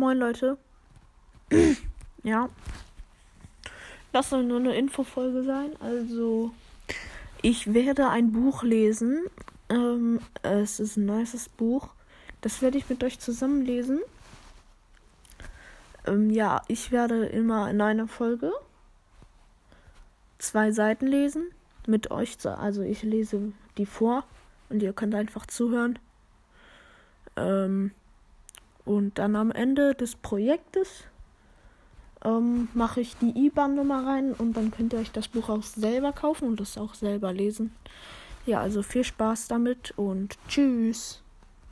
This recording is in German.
Moin Leute. ja. Das soll nur eine Infofolge sein. Also, ich werde ein Buch lesen. Ähm, es ist ein neues Buch. Das werde ich mit euch zusammen lesen. Ähm, ja, ich werde immer in einer Folge zwei Seiten lesen. Mit euch. Also, ich lese die vor und ihr könnt einfach zuhören. Ähm, und dann am Ende des Projektes ähm, mache ich die IBAN-Nummer rein und dann könnt ihr euch das Buch auch selber kaufen und das auch selber lesen. Ja, also viel Spaß damit und tschüss.